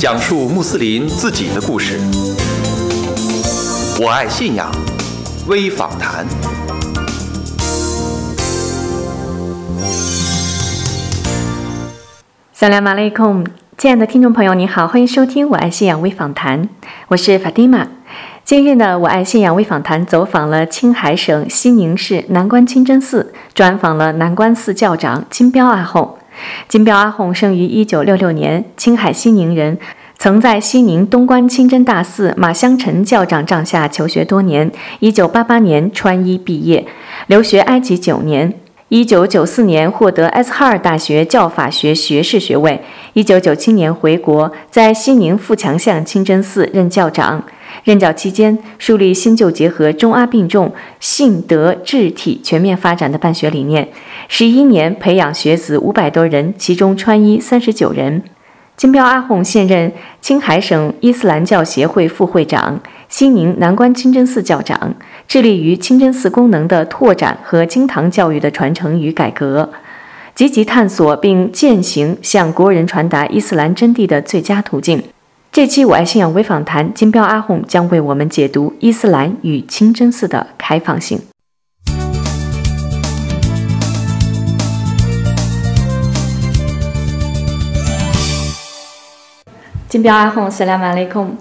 讲述穆斯林自己的故事。我爱信仰微访谈。萨拉马雷控，亲爱的听众朋友，你好，欢迎收听《我爱信仰微访谈》，我是法蒂玛。今日呢，我爱信仰微访谈走访了青海省西宁市南关清真寺，专访了南关寺教长金彪阿訇。金彪阿訇生于一九六六年，青海西宁人，曾在西宁东关清真大寺马香臣教长帐下求学多年。一九八八年穿衣毕业，留学埃及九年。一九九四年获得埃斯哈尔大学教法学学士学位。一九九七年回国，在西宁富强巷清真寺任教长。任教期间，树立新旧结合、中阿并重、性德智体全面发展的办学理念。十一年培养学子五百多人，其中穿衣三十九人。金彪阿訇现任青海省伊斯兰教协会副会长、西宁南关清真寺教长，致力于清真寺功能的拓展和经堂教育的传承与改革，积极探索并践行向国人传达伊斯兰真谛的最佳途径。这期我爱信仰微访谈，金标阿訇将为我们解读伊斯兰与清真寺的开放性。金彪阿訇，斯拉马雷控。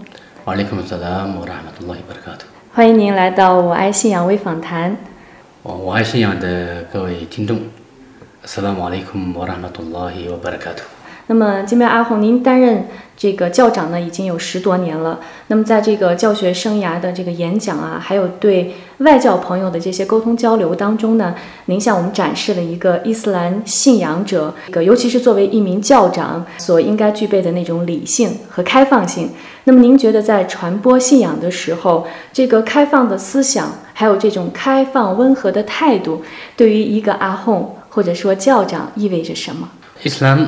瓦里克姆萨拉姆拉马杜拉伊巴尔卡图。欢迎您来到我爱信仰微访谈。我我爱信仰的各位听众，斯拉马雷克姆拉马杜拉伊巴尔卡图。那么，金彪阿訇，您担任这个教长呢，已经有十多年了。那么，在这个教学生涯的这个演讲啊，还有对外教朋友的这些沟通交流当中呢，您向我们展示了一个伊斯兰信仰者，个尤其是作为一名教长所应该具备的那种理性和开放性。那么，您觉得在传播信仰的时候，这个开放的思想，还有这种开放温和的态度，对于一个阿訇或者说教长意味着什么？伊斯兰。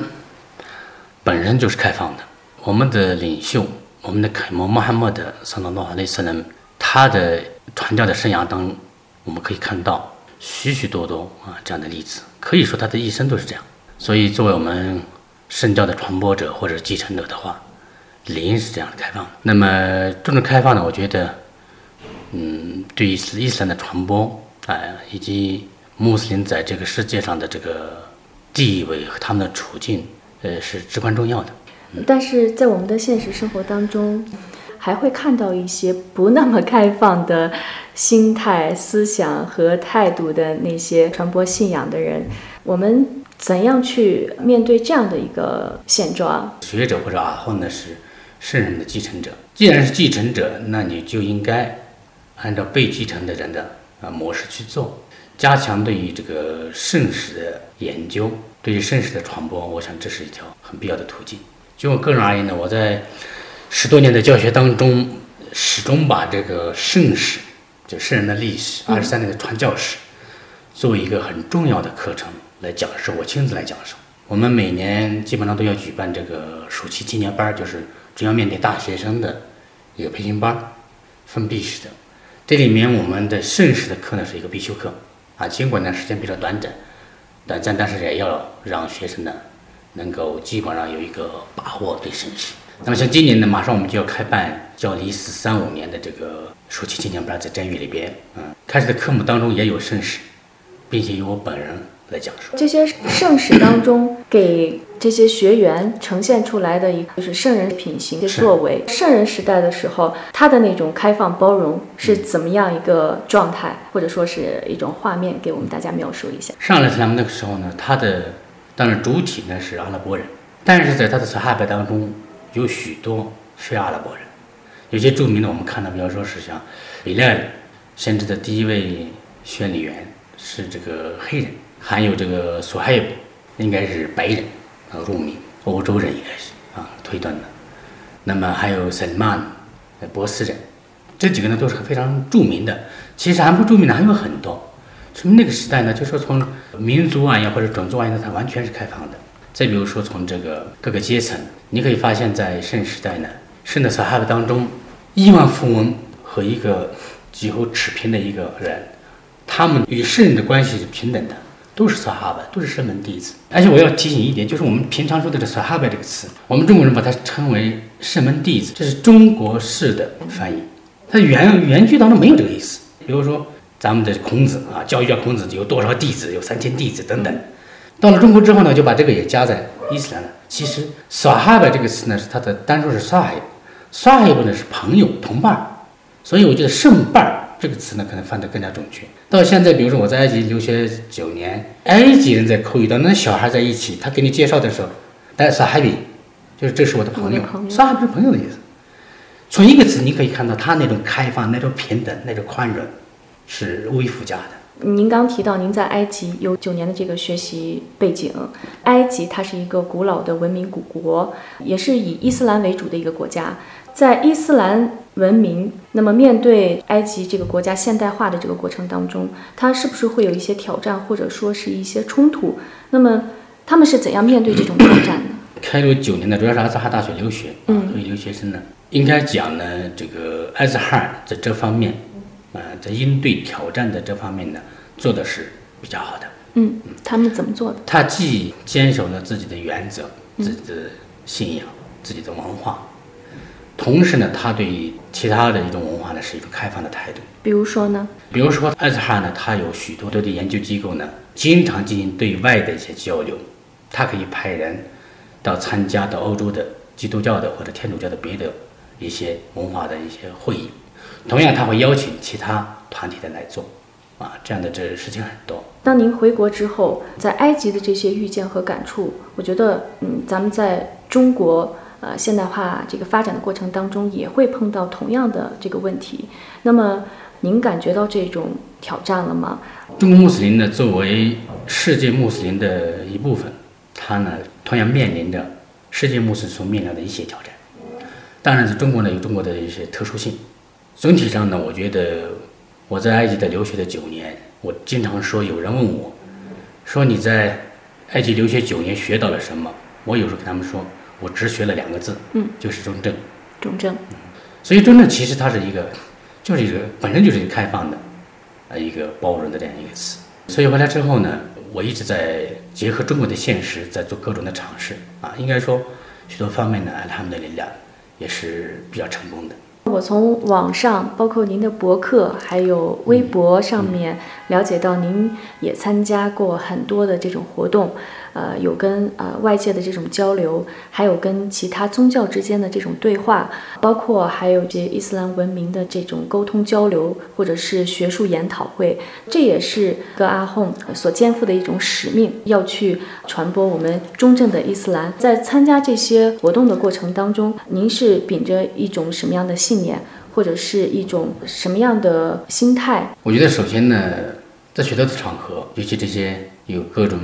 本身就是开放的。我们的领袖，我们的楷模穆罕默德（萨拉诺哈雷斯人），他的传教的生涯当中，我们可以看到许许多多啊这样的例子。可以说他的一生都是这样。所以，作为我们圣教的传播者或者继承者的话，理应是这样的开放。那么，这种开放呢，我觉得，嗯，对于伊斯兰的传播啊，以及穆斯林在这个世界上的这个地位和他们的处境。呃，是至关重要的。但是在我们的现实生活当中，还会看到一些不那么开放的心态、思想和态度的那些传播信仰的人。我们怎样去面对这样的一个现状？学者或者阿訇呢是圣人的继承者，既然是继承者，那你就应该按照被继承的人的啊模式去做，加强对于这个圣史的研究。对于圣史的传播，我想这是一条很必要的途径。就我个人而言呢，我在十多年的教学当中，始终把这个圣史，就圣人的历史，二十三年的传教史，作为一个很重要的课程来讲授。我亲自来讲授。我们每年基本上都要举办这个暑期青年班，就是主要面对大学生的一个培训班，封闭式的。这里面我们的圣史的课呢是一个必修课啊，尽管呢时间比较短暂。短暂但是也要让学生呢，能够基本上有一个把握对盛世。那么像今年呢，马上我们就要开办叫离四三五年的这个暑期青年班，在真语里边，嗯，开始的科目当中也有盛世，并且由我本人来讲述。这些盛世当中给。这些学员呈现出来的一个就是圣人品行的作为。圣人时代的时候，他的那种开放包容是怎么样一个状态，或者说是一种画面，给我们大家描述一下。上来是他们那个时候呢，他的当然主体呢是阿拉伯人，但是在他的撒哈拜当中有许多非阿拉伯人，有些著名的我们看到，比方说是像比赖，甚至的第一位宣礼员是这个黑人，还有这个索哈布应该是白人。啊，入民欧洲人应该是啊推断的，那么还有塞曼，呃波斯人，这几个呢都是非常著名的。其实还不著名的还有很多。从那个时代呢，就说从民族而言或者种族而言，它完全是开放的。再比如说从这个各个阶层，你可以发现，在圣时代呢，圣的撒哈巴当中，亿万富翁和一个几乎持平的一个人，他们与圣人的关系是平等的。都是萨哈巴，都是圣门弟子。而且我要提醒一点，就是我们平常说的这萨哈巴这个词，我们中国人把它称为圣门弟子，这是中国式的翻译，它原原句当中没有这个意思。比如说咱们的孔子啊，教育家孔子有多少弟子，有三千弟子等等。到了中国之后呢，就把这个也加在伊斯兰了。其实 “sahab” 这个词呢，是它的单数是 “sahib”，“sahib” 呢是朋友、同伴，所以我觉得圣伴。这个词呢，可能翻得更加准确。到现在，比如说我在埃及留学九年，埃及人在口语当中，那小孩在一起，他给你介绍的时候，带萨哈比，就是这是我的朋友，，“sahib” 是朋友的意思。从一个词你可以看到他那种开放、那种平等、那种宽容，是微附加的。您刚提到您在埃及有九年的这个学习背景，埃及它是一个古老的文明古国，也是以伊斯兰为主的一个国家。在伊斯兰文明，那么面对埃及这个国家现代化的这个过程当中，它是不是会有一些挑战，或者说是一些冲突？那么他们是怎样面对这种挑战呢？开罗九年的，主要是阿兹哈大学留学，嗯，所以留学生呢，应该讲呢，这个阿兹哈在这方面，啊，在应对挑战的这方面呢，做的是比较好的。嗯，他们怎么做的？他既坚守了自己的原则、自己的信仰、自己的文化。同时呢，他对其他的一种文化呢是一种开放的态度。比如说呢？比如说，艾斯哈呢，他有许多的研究机构呢，经常进行对外的一些交流。他可以派人到参加到欧洲的基督教的或者天主教的别的一些文化的一些会议。同样，他会邀请其他团体的来做。啊，这样的这事情很多。当您回国之后，在埃及的这些遇见和感触，我觉得，嗯，咱们在中国。呃，现代化这个发展的过程当中，也会碰到同样的这个问题。那么，您感觉到这种挑战了吗？中国穆斯林呢，作为世界穆斯林的一部分，它呢同样面临着世界穆斯林所面临的一些挑战。当然，在中国呢有中国的一些特殊性。总体上呢，我觉得我在埃及的留学的九年，我经常说，有人问我，说你在埃及留学九年学到了什么？我有时候跟他们说。我只学了两个字，嗯，就是中正，中正，所以中正其实它是一个，就是一个本身就是一个开放的，呃，一个包容的这样一个词。所以回来之后呢，我一直在结合中国的现实，在做各种的尝试啊，应该说许多方面呢，他们的力量也是比较成功的。我从网上，包括您的博客，还有微博上面了解到，您也参加过很多的这种活动。呃，有跟呃外界的这种交流，还有跟其他宗教之间的这种对话，包括还有这伊斯兰文明的这种沟通交流，或者是学术研讨会，这也是个阿訇所肩负的一种使命，要去传播我们中正的伊斯兰。在参加这些活动的过程当中，您是秉着一种什么样的信念，或者是一种什么样的心态？我觉得首先呢，在许多的场合，尤其这些有各种。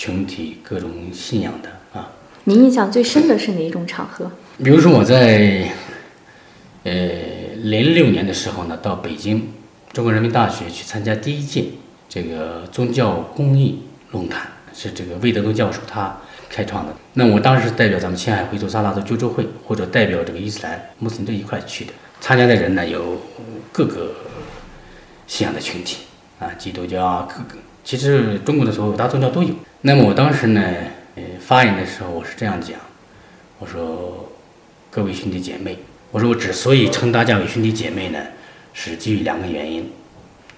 群体各种信仰的啊，您印象最深的是哪一种场合？比如说我在呃零六年的时候呢，到北京中国人民大学去参加第一届这个宗教公益论坛，是这个魏德东教授他开创的。那我当时代表咱们青海回族萨拉族救助会，或者代表这个伊斯兰穆斯林这一块去的。参加的人呢有各个信仰的群体啊，基督教啊，各个其实中国的所有大宗教都有。那么我当时呢，呃，发言的时候我是这样讲，我说各位兄弟姐妹，我说我之所以称大家为兄弟姐妹呢，是基于两个原因。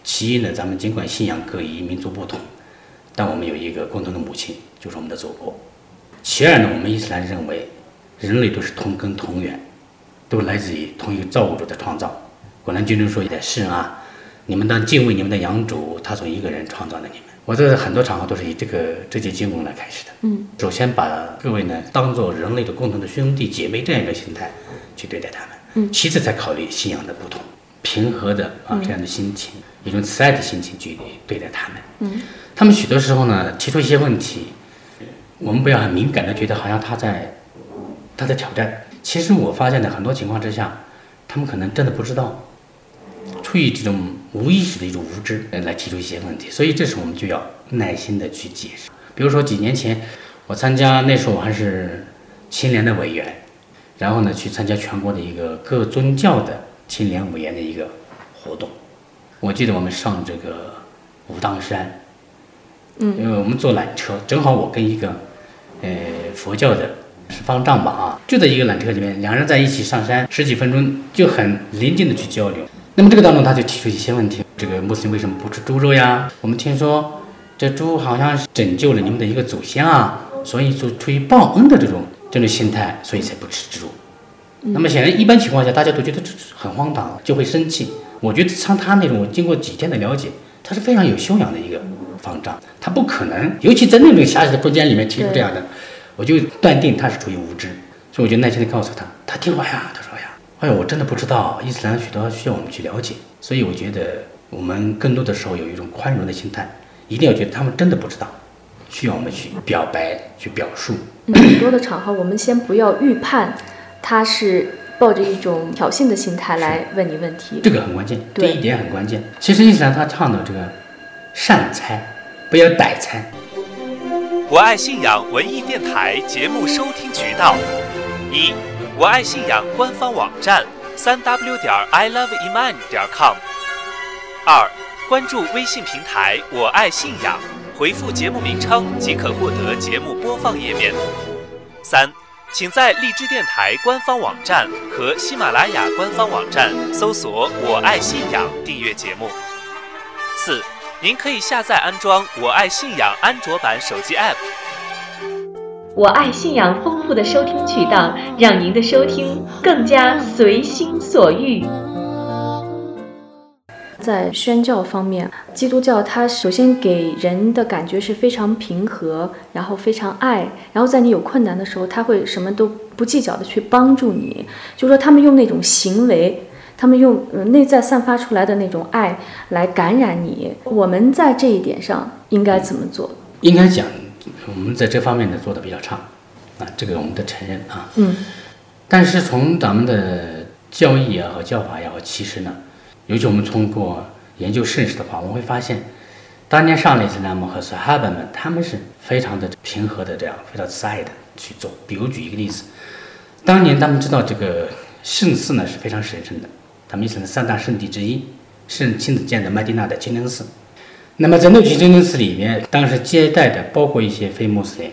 其一呢，咱们尽管信仰各异、民族不同，但我们有一个共同的母亲，就是我们的祖国。其二呢，我们伊斯兰认为人类都是同根同源，都来自于同一个造物主的创造。古兰经中说也是啊，你们当敬畏你们的养主，他从一个人创造了你们。我在很多场合都是以这个这节经文来开始的。嗯，首先把各位呢当做人类的共同的兄弟姐妹这样一个心态去对待他们。嗯，其次才考虑信仰的不同，平和的啊这样的心情，一种慈爱的心情去对待他们。嗯，他们许多时候呢提出一些问题，我们不要很敏感的觉得好像他在他在挑战。其实我发现呢很多情况之下，他们可能真的不知道。出于这种无意识的一种无知，来提出一些问题，所以这时候我们就要耐心的去解释。比如说几年前，我参加那时候我还是青联的委员，然后呢去参加全国的一个各宗教的青联委员的一个活动。我记得我们上这个武当山，嗯，因为我们坐缆车，正好我跟一个呃佛教的是方丈吧啊，就在一个缆车里面，两人在一起上山十几分钟，就很临近的去交流。那么这个当中他就提出一些问题：这个穆斯林为什么不吃猪肉呀？我们听说这猪好像是拯救了你们的一个祖先啊，所以就出于报恩的这种这种心态，所以才不吃猪。那么显然，一般情况下，大家都觉得这很荒唐，就会生气。我觉得像他那种，经过几天的了解，他是非常有修养的一个方丈，他不可能，尤其在那种狭小的空间里面提出这样的，我就断定他是出于无知。所以我就耐心的告诉他，他听话呀，他说呀，哎呀，我真的不知道伊斯兰许多需要我们去了解，所以我觉得我们更多的时候有一种宽容的心态，一定要觉得他们真的不知道，需要我们去表白、去表述。很多的场合，我们先不要预判。他是抱着一种挑衅的心态来问你问题，这个很关键，这一点很关键。其实伊斯兰他倡导这个善猜，不要歹猜。我爱信仰文艺电台节目收听渠道：一、我爱信仰官方网站三 w 点 i love iman 点 com；二、关注微信平台我爱信仰，回复节目名称即可获得节目播放页面；三。请在荔枝电台官方网站和喜马拉雅官方网站搜索“我爱信仰”订阅节目。四，您可以下载安装“我爱信仰”安卓版手机 App。我爱信仰丰富的收听渠道，让您的收听更加随心所欲。在宣教方面，基督教它首先给人的感觉是非常平和，然后非常爱，然后在你有困难的时候，他会什么都不计较的去帮助你。就说他们用那种行为，他们用内在散发出来的那种爱来感染你。我们在这一点上应该怎么做？应该讲，我们在这方面呢做的比较差啊，这个我们得承认啊。嗯。但是从咱们的教义也好教法也好，其实呢。尤其我们通过研究圣史的话，我们会发现，当年上列斯兰姆和苏哈巴们，他们是非常的平和的，这样非常慈爱的去做。比如举一个例子，当年他们知道这个圣寺呢是非常神圣的，他们伊斯兰三大圣地之一，圣亲自建的麦地那的清真寺。那么在那具清真寺里面，当时接待的包括一些非穆斯林，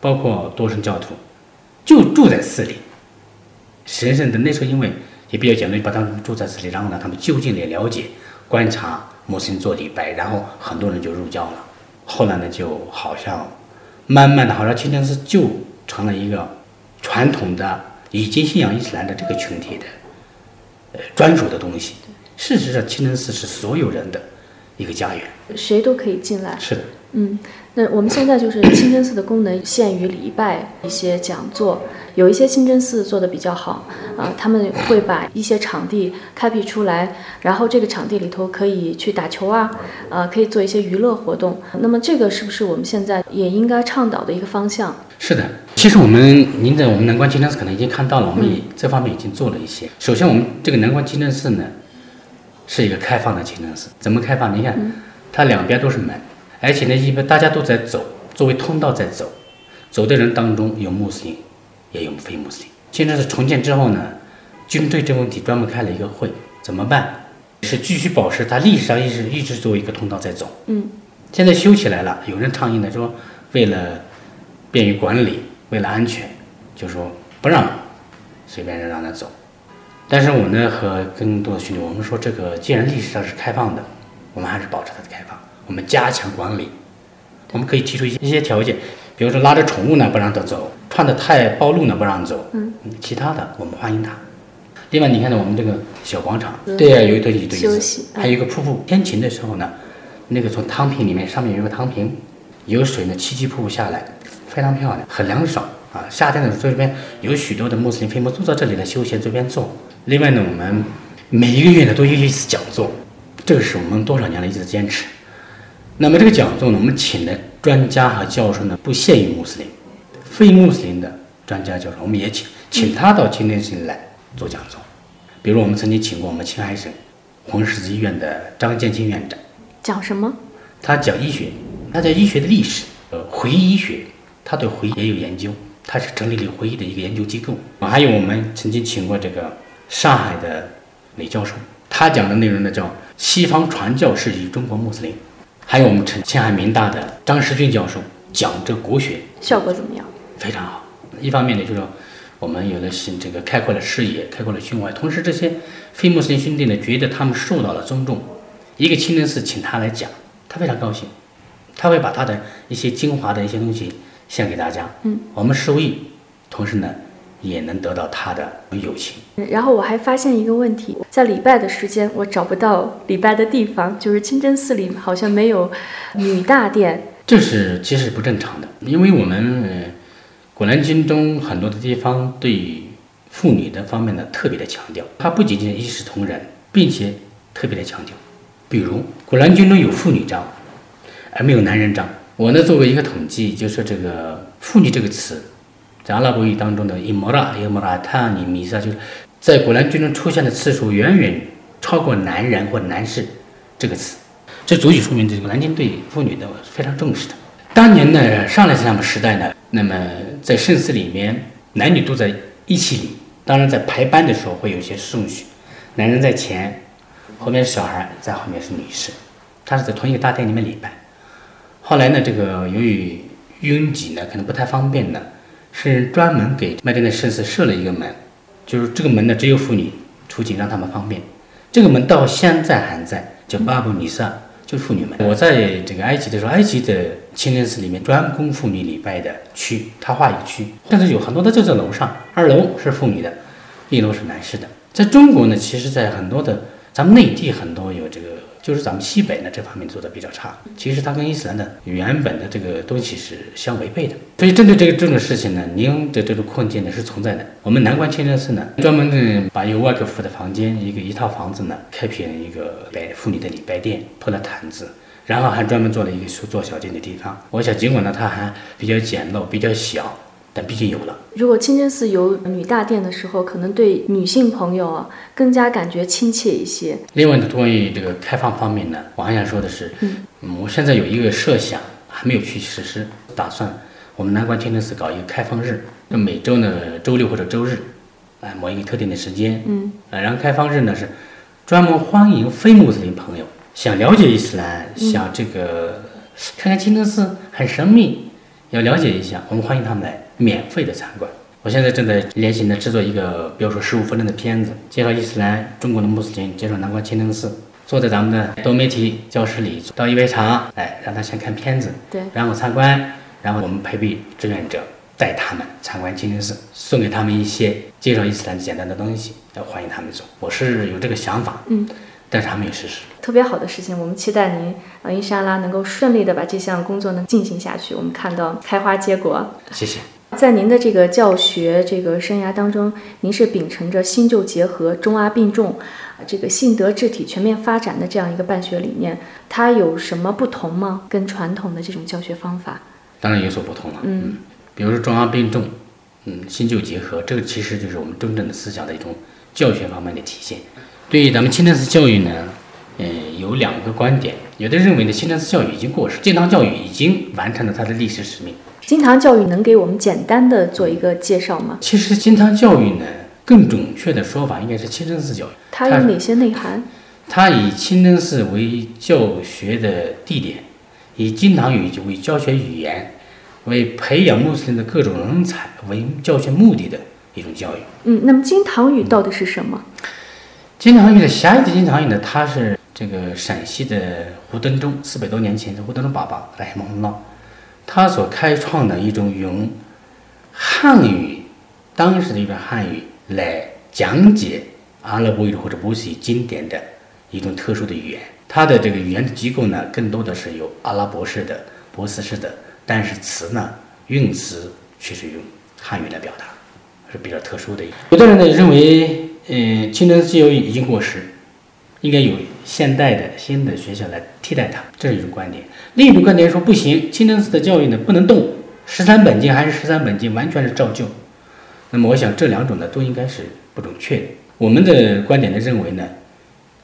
包括多神教徒，就住在寺里，神圣的。那时候因为。也比较简单，把他们住在这里，然后呢，他们就近的了解、观察穆斯林做礼拜，然后很多人就入教了。后来呢，就好像慢慢的，好像清真寺就成了一个传统的已经信仰伊斯兰的这个群体的呃专属的东西。事实上，清真寺是所有人的一个家园，谁都可以进来。是的，嗯。那我们现在就是清真寺的功能限于礼拜一些讲座，有一些清真寺做的比较好啊，他们会把一些场地开辟出来，然后这个场地里头可以去打球啊，呃，可以做一些娱乐活动。那么这个是不是我们现在也应该倡导的一个方向？是的，其实我们您在我们南关清真寺可能已经看到了，我们也这方面已经做了一些。首先，我们这个南关清真寺呢，是一个开放的清真寺，怎么开放？你看，它两边都是门。而且呢，一般大家都在走，作为通道在走，走的人当中有穆斯林，也有非穆斯林。清真寺重建之后呢，军队这个问题专门开了一个会，怎么办？是继续保持它历史上一直一直作为一个通道在走。嗯。现在修起来了，有人倡议呢说，为了便于管理，为了安全，就说不让随便人让他走。但是我呢和更多的兄弟，我们说这个既然历史上是开放的，我们还是保持它的开放。我们加强管理，我们可以提出一些一些条件，比如说拉着宠物呢不让它走，穿的太暴露呢不让走，嗯，其他的我们欢迎它。另外，你看到我们这个小广场，对呀，有一堆一堆椅子，还有一个瀑布。天晴的时候呢，那个从汤瓶里面上面有个汤瓶，有水呢，七七瀑布下来，非常漂亮，很凉爽啊。夏天的时候，这边有许多的穆斯林非穆坐在这里来休闲，这边坐。另外呢，我们每一个月呢都有一次讲座，这个是我们多少年来一直在坚持。那么这个讲座呢，我们请的专家和教授呢，不限于穆斯林，非穆斯林的专家教授，我们也请，请他到清真寺来做讲座。比如我们曾经请过我们青海省红十字医院的张建清院长，讲什么？他讲医学，他讲医学的历史，呃，回医学，他对回也有研究，他是整理了回忆的一个研究机构。还有我们曾经请过这个上海的李教授，他讲的内容呢叫西方传教士与中国穆斯林。还有我们陈青海民大的张世军教授讲这国学，效果怎么样？非常好。一方面呢，就是我们有了新这个开阔了视野，开阔了胸怀，同时这些非穆斯林兄弟呢，觉得他们受到了尊重。一个清真寺请他来讲，他非常高兴，他会把他的一些精华的一些东西献给大家。嗯，我们受益，同时呢，也能得到他的友情。然后我还发现一个问题，在礼拜的时间，我找不到礼拜的地方，就是清真寺里好像没有女大殿。这是其实不正常的，因为我们呃，古兰经中很多的地方对妇女的方面呢特别的强调，它不仅仅一视同仁，并且特别的强调。比如古兰经中有妇女章，而没有男人章。我呢作为一个统计，就说这个妇女这个词，在阿拉伯语当中的伊莫拉、伊莫拉塔尼米萨，就是在古兰经中出现的次数远远超过男人或男士这个词。这足以说明这个南京对妇女的非常重视的。当年呢，上来斯拉姆时代呢，那么在圣寺里面，男女都在一起礼。当然，在排班的时候会有一些顺序，男人在前，后面是小孩，在后面是女士。他是在同一个大殿里面礼拜。后来呢，这个由于拥挤呢，可能不太方便呢，是专门给麦地那圣寺设了一个门，就是这个门呢，只有妇女出警，让他们方便。这个门到现在还在，叫巴布尼萨。就是妇女门。我在这个埃及的时候，埃及的清真寺里面专供妇女礼拜的区，他划一个区，但是有很多的就在楼上，二楼是妇女的，一楼是男士的。在中国呢，其实，在很多的咱们内地很多有这个。就是咱们西北呢这方面做的比较差，其实它跟伊斯兰的原本的这个东西是相违背的。所以针对这个这种事情呢，您的这种困境呢是存在的。我们南关清真寺呢，专门呢把一个外科夫的房间，一个一套房子呢，开辟了一个拜妇女的礼拜殿，铺了毯子，然后还专门做了一个做小件的地方。我想，尽管呢它还比较简陋，比较小。但毕竟有了。如果清真寺有女大殿的时候，可能对女性朋友啊更加感觉亲切一些。另外呢，关于这个开放方面呢，我还想说的是，嗯，我现在有一个设想，还没有去实施，打算我们南关清真寺搞一个开放日，那每周呢周六或者周日，哎，某一个特定的时间，嗯，啊，然后开放日呢是专门欢迎非穆斯林朋友想了解伊斯兰，想这个看看清真寺很神秘，要了解一下，我们欢迎他们来。免费的参观，我现在正在联系呢制作一个，比如说十五分钟的片子，介绍伊斯兰、中国的穆斯林，介绍南关清真寺，坐在咱们的多媒体教室里，倒一杯茶，哎，让他先看片子，对，然后参观，然后我们配备志愿者带他们参观清真寺，送给他们一些介绍伊斯兰简单的东西，要欢迎他们走。我是有这个想法，嗯。但是还没有实施，特别好的事情，我们期待您呃，伊莎拉能够顺利的把这项工作能进行下去，我们看到开花结果。谢谢。在您的这个教学这个生涯当中，您是秉承着新旧结合、中阿并重，这个信德智体全面发展的这样一个办学理念，它有什么不同吗？跟传统的这种教学方法？当然有所不同了。嗯，比如说中阿并重，嗯，新旧结合，这个其实就是我们真正的思想的一种教学方面的体现。对于咱们清真寺教育呢，嗯，有两个观点。有的认为呢，清真寺教育已经过时，金堂教育已经完成了它的历史使命。金堂教育能给我们简单的做一个介绍吗？其实金堂教育呢，更准确的说法应该是清真寺教育。它有哪些内涵？它以清真寺为教学的地点，以金堂语为教学语言，为培养穆斯林的各种人才为教学目的的一种教育。嗯，那么金堂语到底是什么？金堂语的狭义的金堂语呢，它是这个陕西的胡登中四百多年前的胡登中爸爸来蒙了，他所开创的一种用汉语，当时的一种汉语来讲解阿拉伯语或者波斯语经典的一种特殊的语言。它的这个语言的机构呢，更多的是有阿拉伯式的、波斯式的，但是词呢，用词却是用汉语来表达，是比较特殊的。有的人呢认为。嗯，清真寺教育已经过时，应该有现代的新的学校来替代它，这是一种观点。另一种观点说不行，清真寺的教育呢不能动，十三本经还是十三本经，完全是照旧。那么我想这两种呢都应该是不准确的。我们的观点呢认为呢，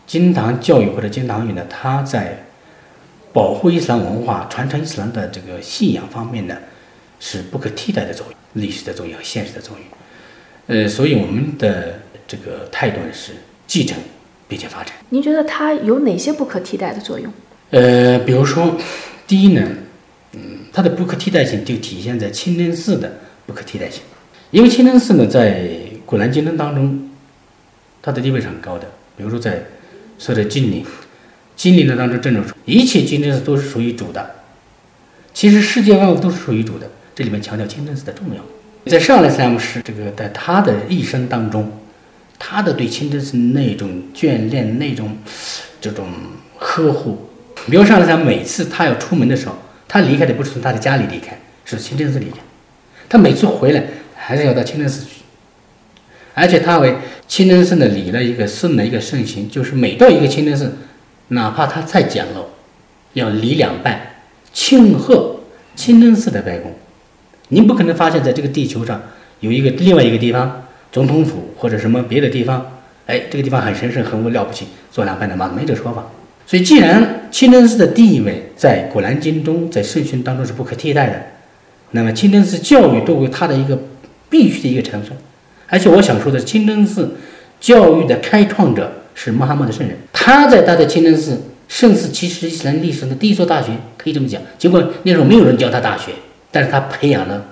金堂教育或者金堂语呢，它在保护伊斯兰文化、传承伊斯兰的这个信仰方面呢，是不可替代的作用，历史的作用和现实的作用。呃，所以我们的。这个态度呢是继承并且发展。您觉得它有哪些不可替代的作用？呃，比如说，第一呢，嗯，它的不可替代性就体现在清真寺的不可替代性，因为清真寺呢，在古兰经中当中，它的地位是很高的。比如说，在说的经灵，经灵的当中，正中说一切清真寺都是属于主的。其实世界万物都是属于主的，这里面强调清真寺的重要。在上来三姆师这个在他的一生当中，他的对清真寺那种眷恋、那种这种呵护，比如上来三每次他要出门的时候，他离开的不是从他的家里离开，是清真寺离开。他每次回来还是要到清真寺去，而且他为清真寺呢立了一个圣的一个圣行，就是每到一个清真寺，哪怕他再简陋，要礼两拜，庆贺清真寺的拜功。您不可能发现在这个地球上有一个另外一个地方，总统府或者什么别的地方，哎，这个地方很神圣、很了不起，做两拜的嘛，没这说法。所以，既然清真寺的地位在《古兰经》中、在圣训当中是不可替代的，那么清真寺教育作为它的一个必须的一个成分。而且，我想说的，清真寺教育的开创者是穆罕默德圣人，他在他的清真寺圣寺其实是历史上的第一所大学，可以这么讲。尽管那时候没有人教他大学。但是他培养了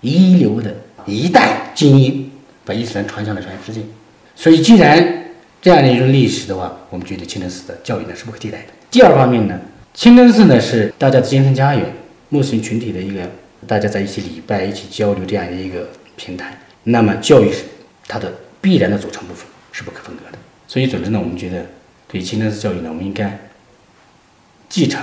一流的一代精英，把伊斯兰传向了全世界。所以，既然这样的一种历史的话，我们觉得清真寺的教育呢是不可替代的。第二方面呢，清真寺呢是大家的精神家园，穆斯林群体的一个大家在一起礼拜、一起交流这样的一个平台。那么，教育是它的必然的组成部分，是不可分割的。所以，总之呢，我们觉得对清真寺教育呢，我们应该继承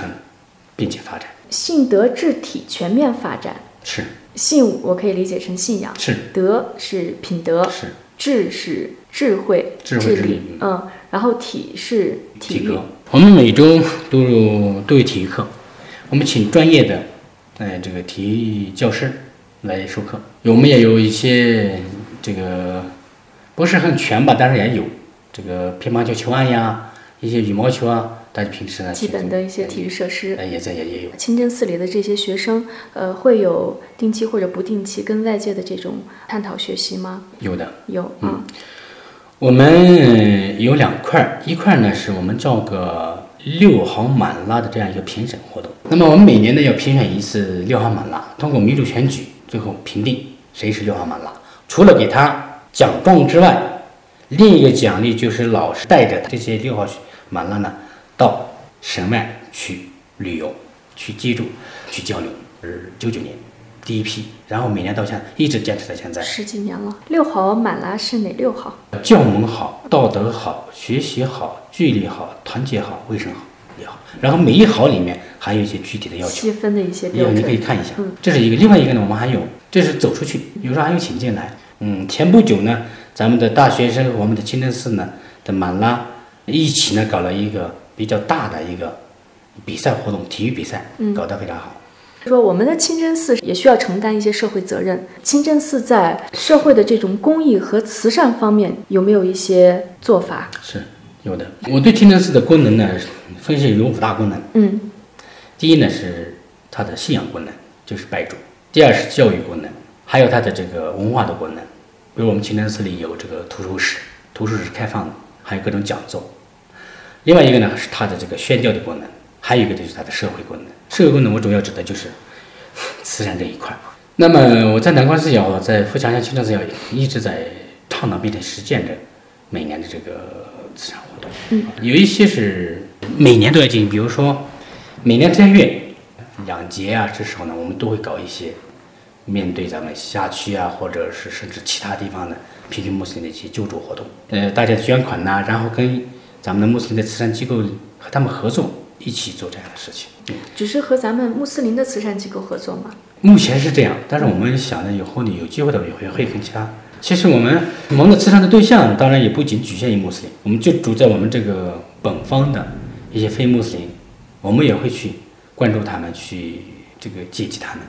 并且发展。信德智体全面发展是信，我可以理解成信仰是德是品德是智是智慧智慧力嗯，然后体是体育。我们每周都有都有体育课，我们请专业的哎这个体育教师来授课。我们也有一些这个不是很全吧，但是也有这个乒乓球球案呀，一些羽毛球啊。大家平时呢，基本的一些体育设施，也在也也有。清真寺里的这些学生，呃，会有定期或者不定期跟外界的这种探讨学习吗？有的，有嗯。我们有两块，一块呢是我们叫个六号满拉的这样一个评审活动。那么我们每年呢要评选一次六号满拉，通过民主选举，最后评定谁是六号满拉。除了给他奖状之外，另一个奖励就是老师带着这些六号满拉呢。到省外去旅游、去接触、去交流，是九九年第一批，然后每年到现在一直坚持到现在十几年了。六好满拉是哪六好？教门好、道德好、学习好、纪律好、团结好、卫生好也好。然后每一好里面还有一些具体的要求，细分的一些标准，你可以看一下。这是一个，另外一个呢，我们还有，这是走出去，有时候还有请进来。嗯，前不久呢，咱们的大学生和我们的清真寺呢的满拉一起呢搞了一个。比较大的一个比赛活动，体育比赛，搞得非常好。说我们的清真寺也需要承担一些社会责任。清真寺在社会的这种公益和慈善方面有没有一些做法？是有的。我对清真寺的功能呢，分析有五大功能。嗯，第一呢是它的信仰功能，就是拜主；第二是教育功能，还有它的这个文化的功能。比如我们清真寺里有这个图书室，图书室是开放的，还有各种讲座。另外一个呢是它的这个宣教的功能，还有一个就是它的社会功能。社会功能我主要指的就是慈善这一块。那么我在南关寺窑，在富强乡清真寺窑一直在倡导并且实践着每年的这个慈善活动。嗯，有一些是每年都要进行，比如说每年正月两节啊，这时候呢我们都会搞一些面对咱们辖区啊，或者是甚至其他地方的贫穷穆斯林的一些救助活动。呃，大家捐款呐，然后跟咱们的穆斯林的慈善机构和他们合作，一起做这样的事情。只是和咱们穆斯林的慈善机构合作吗？目前是这样，但是我们想呢，以后呢有机会的也会会跟其他。其实我们蒙的慈善的对象当然也不仅局限于穆斯林，我们就主在我们这个本方的一些非穆斯林，我们也会去关注他们，去这个接济他们。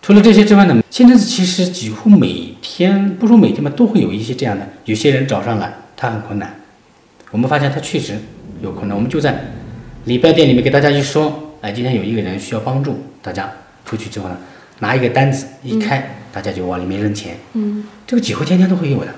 除了这些之外呢，清真寺其实几乎每天不说每天吧，都会有一些这样的，有些人找上来，他很困难。我们发现他确实有困难，我们就在礼拜店里面给大家一说，哎，今天有一个人需要帮助，大家出去之后呢，拿一个单子一开，大家就往里面扔钱。嗯，这个几乎天天都会有的，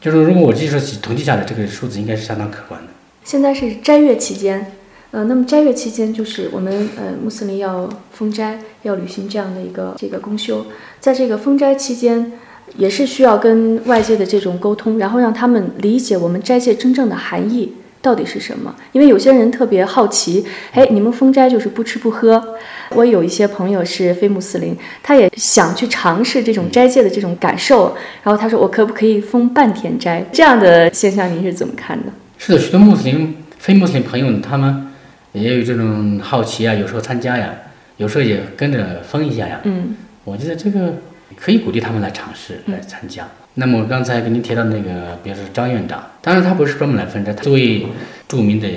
就是如果我这时候统计下来，这个数字应该是相当可观的。现在是斋月期间，呃，那么斋月期间，就是我们呃穆斯林要封斋，要履行这样的一个这个公休，在这个封斋期间，也是需要跟外界的这种沟通，然后让他们理解我们斋戒真正的含义到底是什么。因为有些人特别好奇，哎，你们封斋就是不吃不喝。我有一些朋友是非穆斯林，他也想去尝试这种斋戒的这种感受，然后他说我可不可以封半天斋？这样的现象您是怎么看的？是的，许多穆斯林、非穆斯林朋友，他们。也有这种好奇啊，有时候参加呀，有时候也跟着封一下呀。嗯，我觉得这个可以鼓励他们来尝试来参加。那么刚才给您提到那个，比如说张院长，当然他不是专门来分斋，作为著名的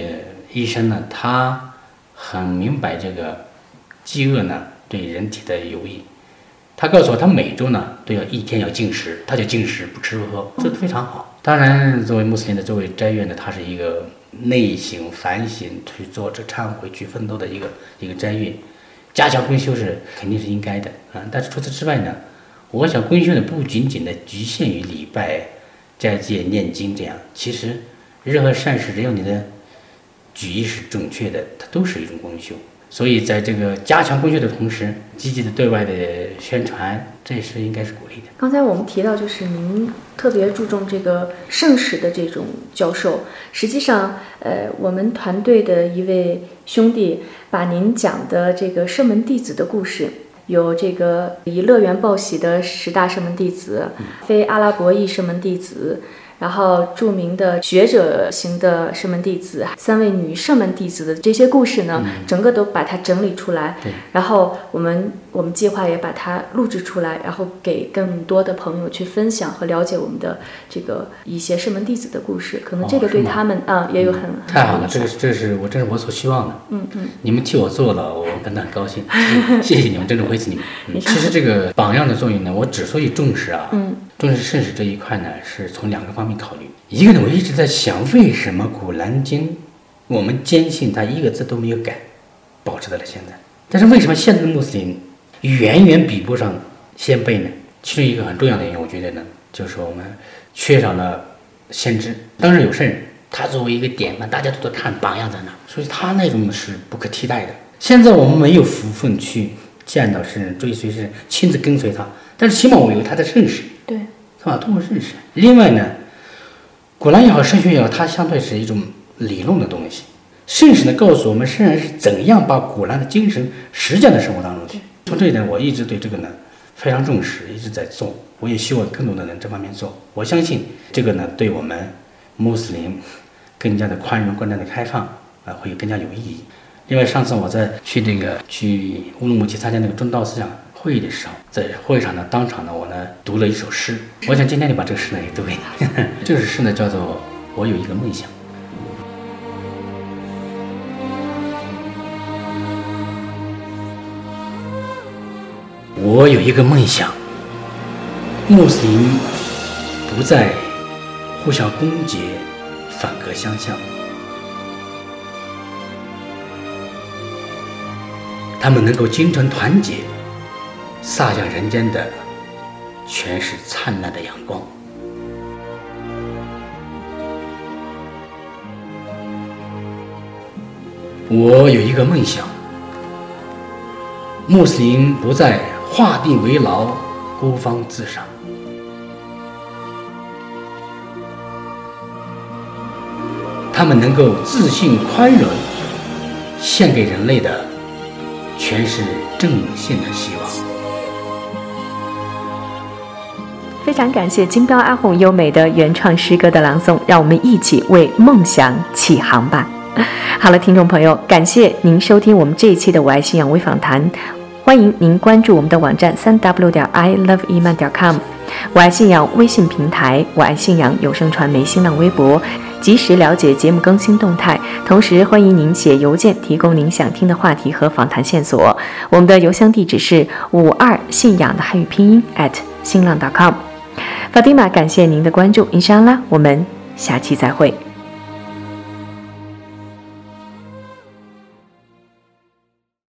医生呢，他很明白这个饥饿呢对人体的有益。他告诉我，他每周呢都要一天要禁食，他就禁食不吃不喝，这非常好。当然，作为穆斯林的，作为斋月呢，他是一个。内省反省，去做这忏悔、去奋斗的一个一个斋月，加强规修是肯定是应该的啊。但是除此之外呢，我想功修呢不仅仅的局限于礼拜、斋戒、念经这样，其实任何善事，只要你的举意是正确的，它都是一种功修。所以，在这个加强功学的同时，积极的对外的宣传，这也是应该是鼓励的。刚才我们提到，就是您特别注重这个圣史的这种教授。实际上，呃，我们团队的一位兄弟把您讲的这个圣门弟子的故事，有这个以乐园报喜的十大圣门弟子，非阿拉伯裔圣门弟子。然后，著名的学者型的圣门弟子，三位女圣门弟子的这些故事呢，整个都把它整理出来。然后我们我们计划也把它录制出来，然后给更多的朋友去分享和了解我们的这个一些圣门弟子的故事。可能这个对他们啊也有很太好了，这个这是我这是我所希望的。嗯嗯，你们替我做了，我感到很高兴。谢谢你们，真正回赐你们。其实这个榜样的作用呢，我之所以重视啊。嗯。重视圣史这一块呢，是从两个方面考虑。一个呢，我一直在想，为什么《古兰经》我们坚信它一个字都没有改，保持到了现在？但是为什么现在的穆斯林远远比不上先辈呢？其中一个很重要的原因，我觉得呢，就是我们缺少了先知。当然有圣人，他作为一个典范，大家都在看榜样在哪，所以他那种是不可替代的。现在我们没有福分去见到圣人，追随圣人，亲自跟随他。但是起码我有他的认识，对，是吧？通过认识。另外呢，古兰也好，圣训也好，它相对是一种理论的东西。圣史呢，告诉我们圣人是怎样把古兰的精神实践到生活当中去。从这一点，我一直对这个呢非常重视，一直在做。我也希望更多的人这方面做。我相信这个呢，对我们穆斯林更加的宽容、更加的开放啊，会更加有意义。另外，上次我在去那个去乌鲁木齐参加那个中道思想。会议的时候，在会上呢，当场呢，我呢读了一首诗。我想今天就把这个诗呢也读给你。这首诗呢叫做《我有一个梦想》。我有一个梦想，穆斯林不再互相攻讦、反戈相向，他们能够精诚团结。洒向人间的全是灿烂的阳光。我有一个梦想：穆斯林不再画地为牢、孤芳自赏，他们能够自信宽容，献给人类的全是正信的希望。非常感谢金标阿红优美的原创诗歌的朗诵，让我们一起为梦想起航吧。好了，听众朋友，感谢您收听我们这一期的《我爱信仰微访谈》，欢迎您关注我们的网站三 w 点 i love 伊曼点 com，我爱信仰微信平台，我爱信仰有声传媒新浪微博，及时了解节目更新动态。同时，欢迎您写邮件提供您想听的话题和访谈线索。我们的邮箱地址是五二信仰的汉语拼音 at 新浪 .com。法蒂玛，感谢您的关注，伊莎拉，我们下期再会。